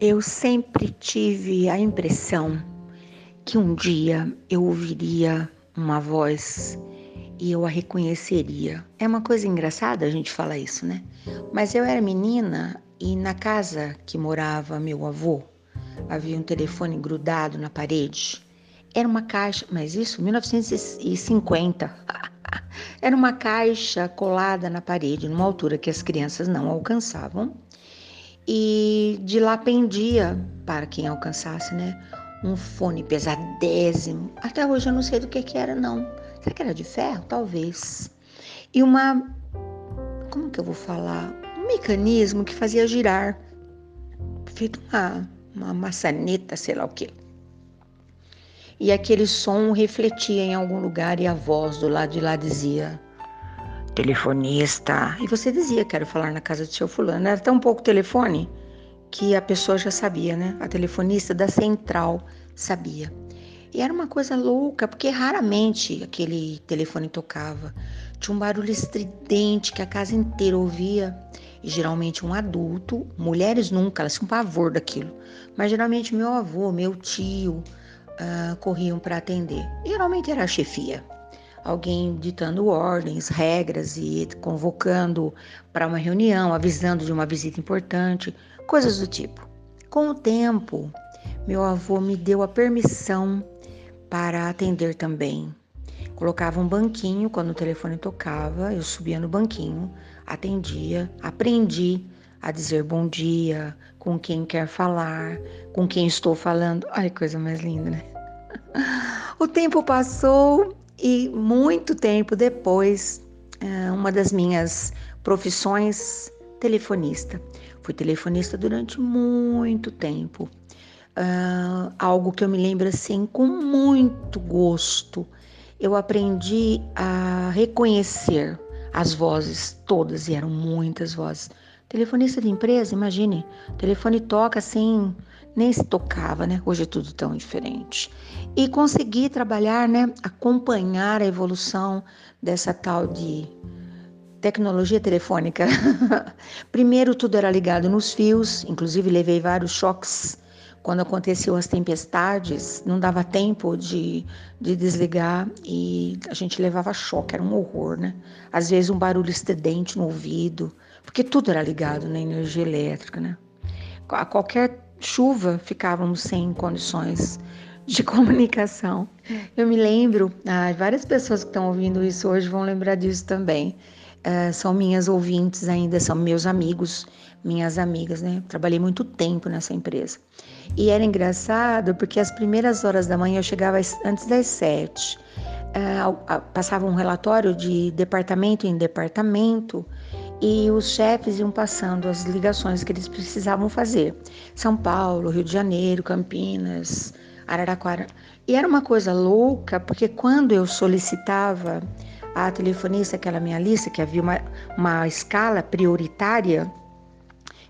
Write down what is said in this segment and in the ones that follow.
Eu sempre tive a impressão que um dia eu ouviria uma voz e eu a reconheceria. É uma coisa engraçada a gente falar isso, né? Mas eu era menina e na casa que morava meu avô havia um telefone grudado na parede. Era uma caixa, mas isso 1950. Era uma caixa colada na parede, numa altura que as crianças não alcançavam e de lá pendia, para quem alcançasse, né? Um fone pesadésimo. Até hoje eu não sei do que, que era, não. Será que era de ferro? Talvez. E uma. Como que eu vou falar? Um mecanismo que fazia girar. Feito uma, uma maçaneta, sei lá o quê. E aquele som refletia em algum lugar e a voz do lado de lá dizia: telefonista. E você dizia, quero falar na casa do seu fulano. Era tão pouco telefone que a pessoa já sabia, né? A telefonista da central sabia. E era uma coisa louca, porque raramente aquele telefone tocava. Tinha um barulho estridente que a casa inteira ouvia. E geralmente um adulto, mulheres nunca, elas tinham pavor daquilo. Mas geralmente meu avô, meu tio, uh, corriam para atender. Geralmente era a chefia alguém ditando ordens, regras e convocando para uma reunião, avisando de uma visita importante, coisas do tipo. Com o tempo, meu avô me deu a permissão para atender também. Colocava um banquinho quando o telefone tocava, eu subia no banquinho, atendia, aprendi a dizer bom dia, com quem quer falar, com quem estou falando. Ai, coisa mais linda, né? O tempo passou e muito tempo depois, eh, uma das minhas profissões, telefonista. Fui telefonista durante muito tempo. Uh, algo que eu me lembro assim com muito gosto. Eu aprendi a reconhecer as vozes todas, e eram muitas vozes. Telefonista de empresa, imagine, o telefone toca assim, nem se tocava, né? Hoje é tudo tão diferente. E consegui trabalhar, né? Acompanhar a evolução dessa tal de tecnologia telefônica. Primeiro tudo era ligado nos fios, inclusive levei vários choques quando aconteciam as tempestades, não dava tempo de, de desligar e a gente levava choque, era um horror, né? Às vezes um barulho estridente no ouvido, porque tudo era ligado na energia elétrica, né? A qualquer chuva ficávamos sem condições de comunicação. Eu me lembro, ah, várias pessoas que estão ouvindo isso hoje vão lembrar disso também. Uh, são minhas ouvintes ainda, são meus amigos, minhas amigas, né? Trabalhei muito tempo nessa empresa. E era engraçado porque as primeiras horas da manhã eu chegava antes das sete. Uh, passava um relatório de departamento em departamento e os chefes iam passando as ligações que eles precisavam fazer. São Paulo, Rio de Janeiro, Campinas, Araraquara. E era uma coisa louca, porque quando eu solicitava a telefonista, aquela minha lista, que havia uma, uma escala prioritária,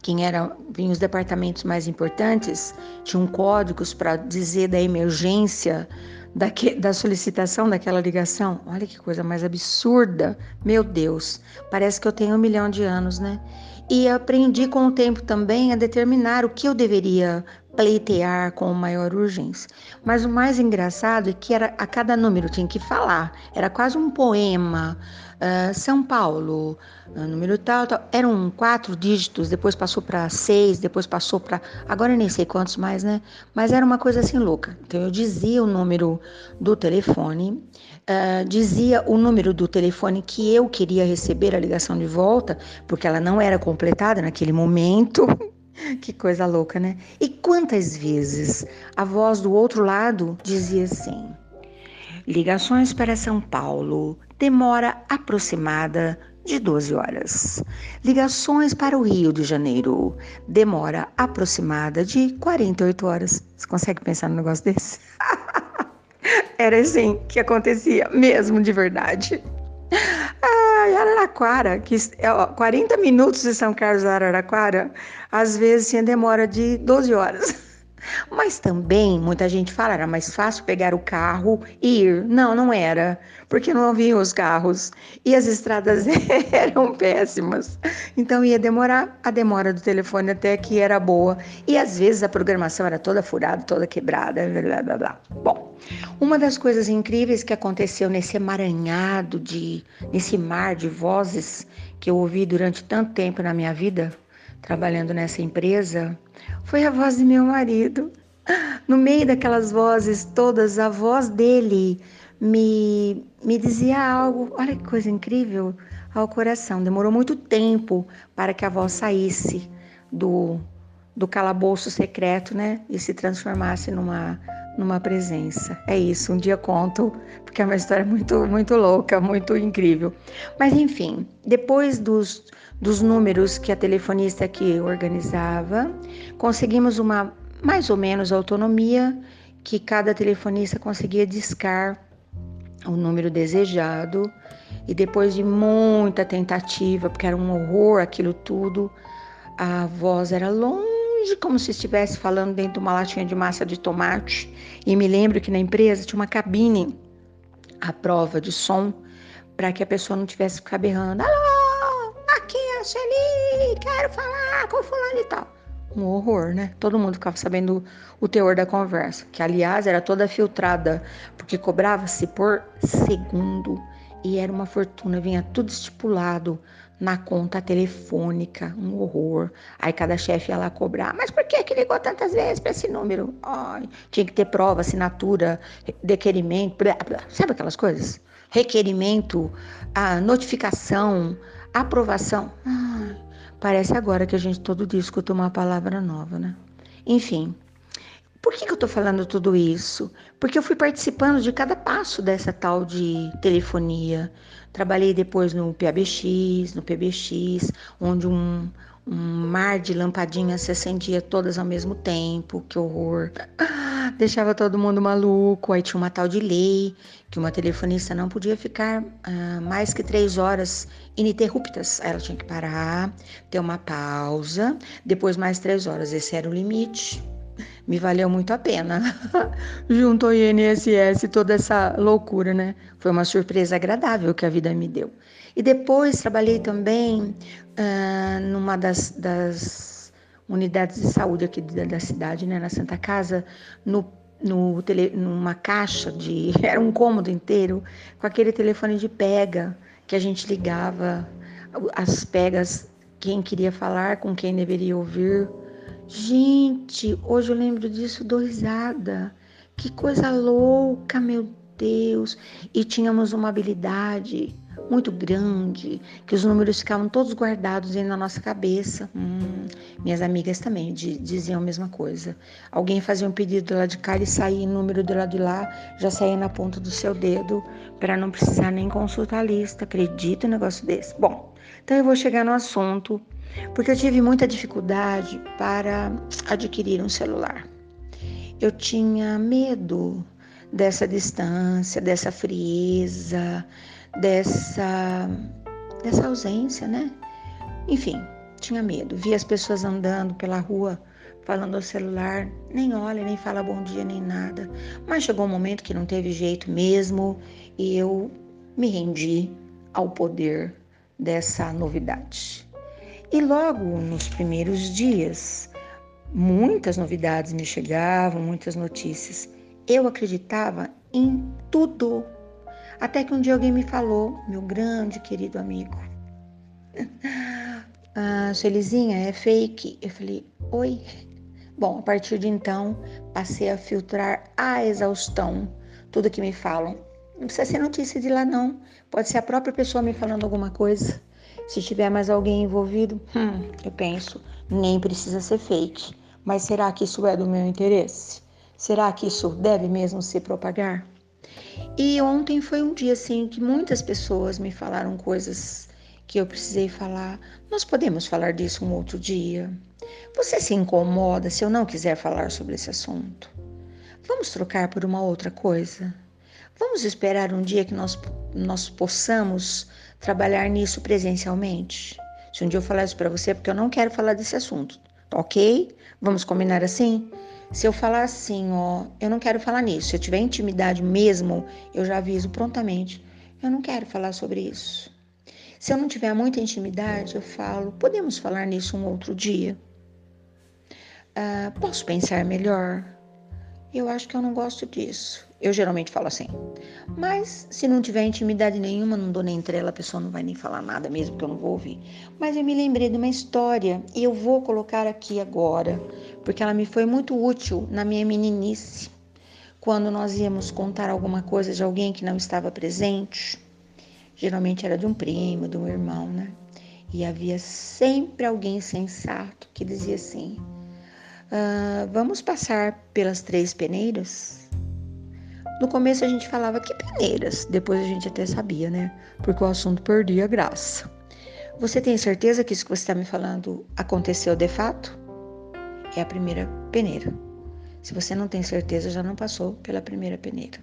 quem eram vinham os departamentos mais importantes, tinham códigos para dizer da emergência da solicitação daquela ligação. Olha que coisa mais absurda. Meu Deus, parece que eu tenho um milhão de anos, né? E aprendi com o tempo também a determinar o que eu deveria pleitear com maior urgência. Mas o mais engraçado é que era a cada número tinha que falar. Era quase um poema. Uh, São Paulo, uh, número tal, tal. Eram quatro dígitos, depois passou para seis, depois passou para. Agora eu nem sei quantos mais, né? Mas era uma coisa assim louca. Então eu dizia o número do telefone, uh, dizia o número do telefone que eu queria receber a ligação de volta, porque ela não era completada naquele momento. Que coisa louca, né? E quantas vezes a voz do outro lado dizia assim: ligações para São Paulo, demora aproximada de 12 horas. Ligações para o Rio de Janeiro, demora aproximada de 48 horas. Você consegue pensar num negócio desse? Era assim que acontecia, mesmo de verdade. Ai, Araraquara, que ó, 40 minutos de São Carlos Araraquara, às vezes tinha demora de 12 horas. Mas também muita gente fala, era mais fácil pegar o carro e ir. Não, não era, porque não haviam os carros e as estradas eram péssimas. Então ia demorar, a demora do telefone até que era boa. E às vezes a programação era toda furada, toda quebrada, blá blá blá. Bom, uma das coisas incríveis que aconteceu nesse emaranhado de nesse mar de vozes que eu ouvi durante tanto tempo na minha vida, trabalhando nessa empresa, foi a voz de meu marido. No meio daquelas vozes todas, a voz dele me, me dizia algo, olha que coisa incrível, ao coração. Demorou muito tempo para que a voz saísse do, do calabouço secreto, né? E se transformasse numa, numa presença. É isso, um dia conto, porque é uma história muito, muito louca, muito incrível. Mas enfim, depois dos dos números que a telefonista aqui organizava, conseguimos uma mais ou menos autonomia que cada telefonista conseguia discar o número desejado e depois de muita tentativa, porque era um horror aquilo tudo, a voz era como se estivesse falando dentro de uma latinha de massa de tomate. E me lembro que na empresa tinha uma cabine à prova de som para que a pessoa não tivesse que ficar berrando. Alô, Sueli, quero falar com fulano e tal. Um horror, né? Todo mundo ficava sabendo o teor da conversa, que aliás era toda filtrada, porque cobrava-se por segundo e era uma fortuna, vinha tudo estipulado na conta telefônica, um horror. Aí cada chefe ia lá cobrar, mas por que que ligou tantas vezes para esse número? Ai, tinha que ter prova, assinatura, requerimento, blá, blá. sabe aquelas coisas? Requerimento, a notificação, aprovação. Ah, parece agora que a gente todo dia escuta uma palavra nova, né? Enfim, por que, que eu tô falando tudo isso? Porque eu fui participando de cada passo dessa tal de telefonia. Trabalhei depois no PABX, no PBX, onde um, um mar de lampadinhas se acendia todas ao mesmo tempo, que horror. Ah, deixava todo mundo maluco. Aí tinha uma tal de lei que uma telefonista não podia ficar ah, mais que três horas ininterruptas. Ela tinha que parar, ter uma pausa, depois mais três horas. Esse era o limite. Me valeu muito a pena. Junto ao INSS, toda essa loucura, né? Foi uma surpresa agradável que a vida me deu. E depois trabalhei também numa das, das, unidades de saúde aqui da, da, cidade, né, na Santa Casa, no, no tele, numa caixa de. Era um cômodo inteiro, com aquele telefone de pega que a gente ligava, as pegas, quem queria falar, com quem deveria ouvir. Gente, hoje eu lembro disso, dou risada. Que coisa louca, meu Deus! E tínhamos uma habilidade muito grande, que os números ficavam todos guardados aí na nossa cabeça. Hum, minhas amigas também diziam a mesma coisa. Alguém fazia um pedido do lado de cá e saía o número do lado de lá, já saía na ponta do seu dedo, para não precisar nem consultar a lista. Acredita um negócio desse? Bom, então eu vou chegar no assunto, porque eu tive muita dificuldade para adquirir um celular. Eu tinha medo dessa distância, dessa frieza, dessa, dessa ausência, né? Enfim, tinha medo. Via as pessoas andando pela rua falando ao celular, nem olha, nem fala bom dia, nem nada. Mas chegou um momento que não teve jeito mesmo e eu me rendi ao poder dessa novidade. E logo nos primeiros dias, muitas novidades me chegavam, muitas notícias. Eu acreditava em tudo até que um dia alguém me falou, meu grande querido amigo, ah, Celizinha, é fake. Eu falei, oi. Bom, a partir de então, passei a filtrar a exaustão tudo que me falam. Não precisa ser notícia de lá, não. Pode ser a própria pessoa me falando alguma coisa. Se tiver mais alguém envolvido, hum, eu penso, nem precisa ser fake. Mas será que isso é do meu interesse? Será que isso deve mesmo se propagar? E ontem foi um dia assim que muitas pessoas me falaram coisas que eu precisei falar. Nós podemos falar disso um outro dia. Você se incomoda se eu não quiser falar sobre esse assunto? Vamos trocar por uma outra coisa? Vamos esperar um dia que nós, nós possamos trabalhar nisso presencialmente? Se um dia eu falar isso para você, é porque eu não quero falar desse assunto, ok? Vamos combinar assim? Se eu falar assim, ó, eu não quero falar nisso. Se eu tiver intimidade mesmo, eu já aviso prontamente. Eu não quero falar sobre isso. Se eu não tiver muita intimidade, eu falo, podemos falar nisso um outro dia? Ah, posso pensar melhor? Eu acho que eu não gosto disso. Eu geralmente falo assim. Mas se não tiver intimidade nenhuma, não dou nem entrela, a pessoa não vai nem falar nada mesmo, que eu não vou ouvir. Mas eu me lembrei de uma história e eu vou colocar aqui agora, porque ela me foi muito útil na minha meninice. Quando nós íamos contar alguma coisa de alguém que não estava presente, geralmente era de um primo, de um irmão, né? E havia sempre alguém sensato que dizia assim: ah, Vamos passar pelas três peneiras? No começo a gente falava que peneiras, depois a gente até sabia, né? Porque o assunto perdia graça. Você tem certeza que isso que você está me falando aconteceu de fato? É a primeira peneira. Se você não tem certeza, já não passou pela primeira peneira.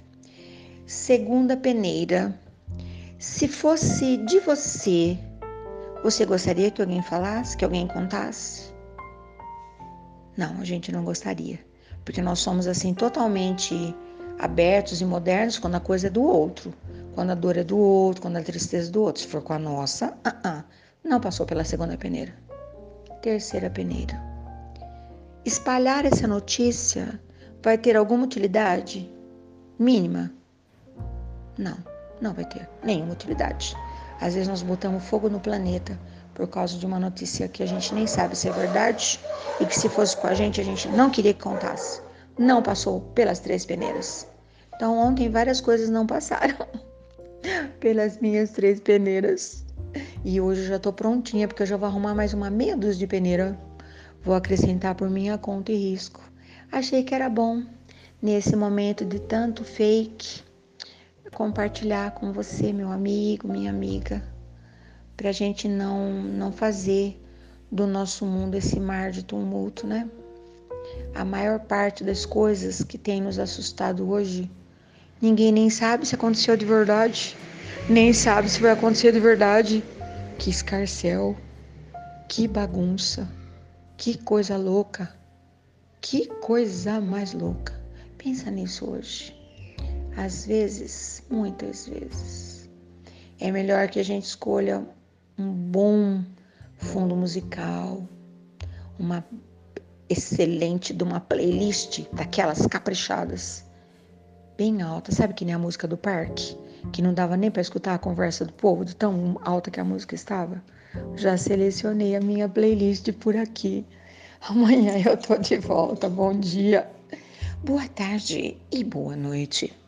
Segunda peneira. Se fosse de você, você gostaria que alguém falasse, que alguém contasse? Não, a gente não gostaria, porque nós somos assim totalmente abertos e modernos quando a coisa é do outro, quando a dor é do outro, quando a tristeza é do outro. Se for com a nossa, uh -uh, não passou pela segunda peneira. Terceira peneira. Espalhar essa notícia vai ter alguma utilidade mínima? Não, não vai ter nenhuma utilidade. Às vezes nós botamos fogo no planeta por causa de uma notícia que a gente nem sabe se é verdade e que se fosse com a gente a gente não queria que contasse. Não passou pelas três peneiras. Então ontem várias coisas não passaram pelas minhas três peneiras. E hoje eu já tô prontinha porque eu já vou arrumar mais uma meia dúzia de peneira. Vou acrescentar por minha conta e risco. Achei que era bom nesse momento de tanto fake compartilhar com você, meu amigo, minha amiga, para a gente não não fazer do nosso mundo esse mar de tumulto, né? A maior parte das coisas que tem nos assustado hoje Ninguém nem sabe se aconteceu de verdade, nem sabe se vai acontecer de verdade. Que escarcel, que bagunça, que coisa louca, que coisa mais louca. Pensa nisso hoje. Às vezes, muitas vezes, é melhor que a gente escolha um bom fundo musical, uma excelente de uma playlist daquelas caprichadas bem alta, sabe que nem a música do parque, que não dava nem para escutar a conversa do povo, de tão alta que a música estava. Já selecionei a minha playlist por aqui. Amanhã eu tô de volta. Bom dia, boa tarde e boa noite.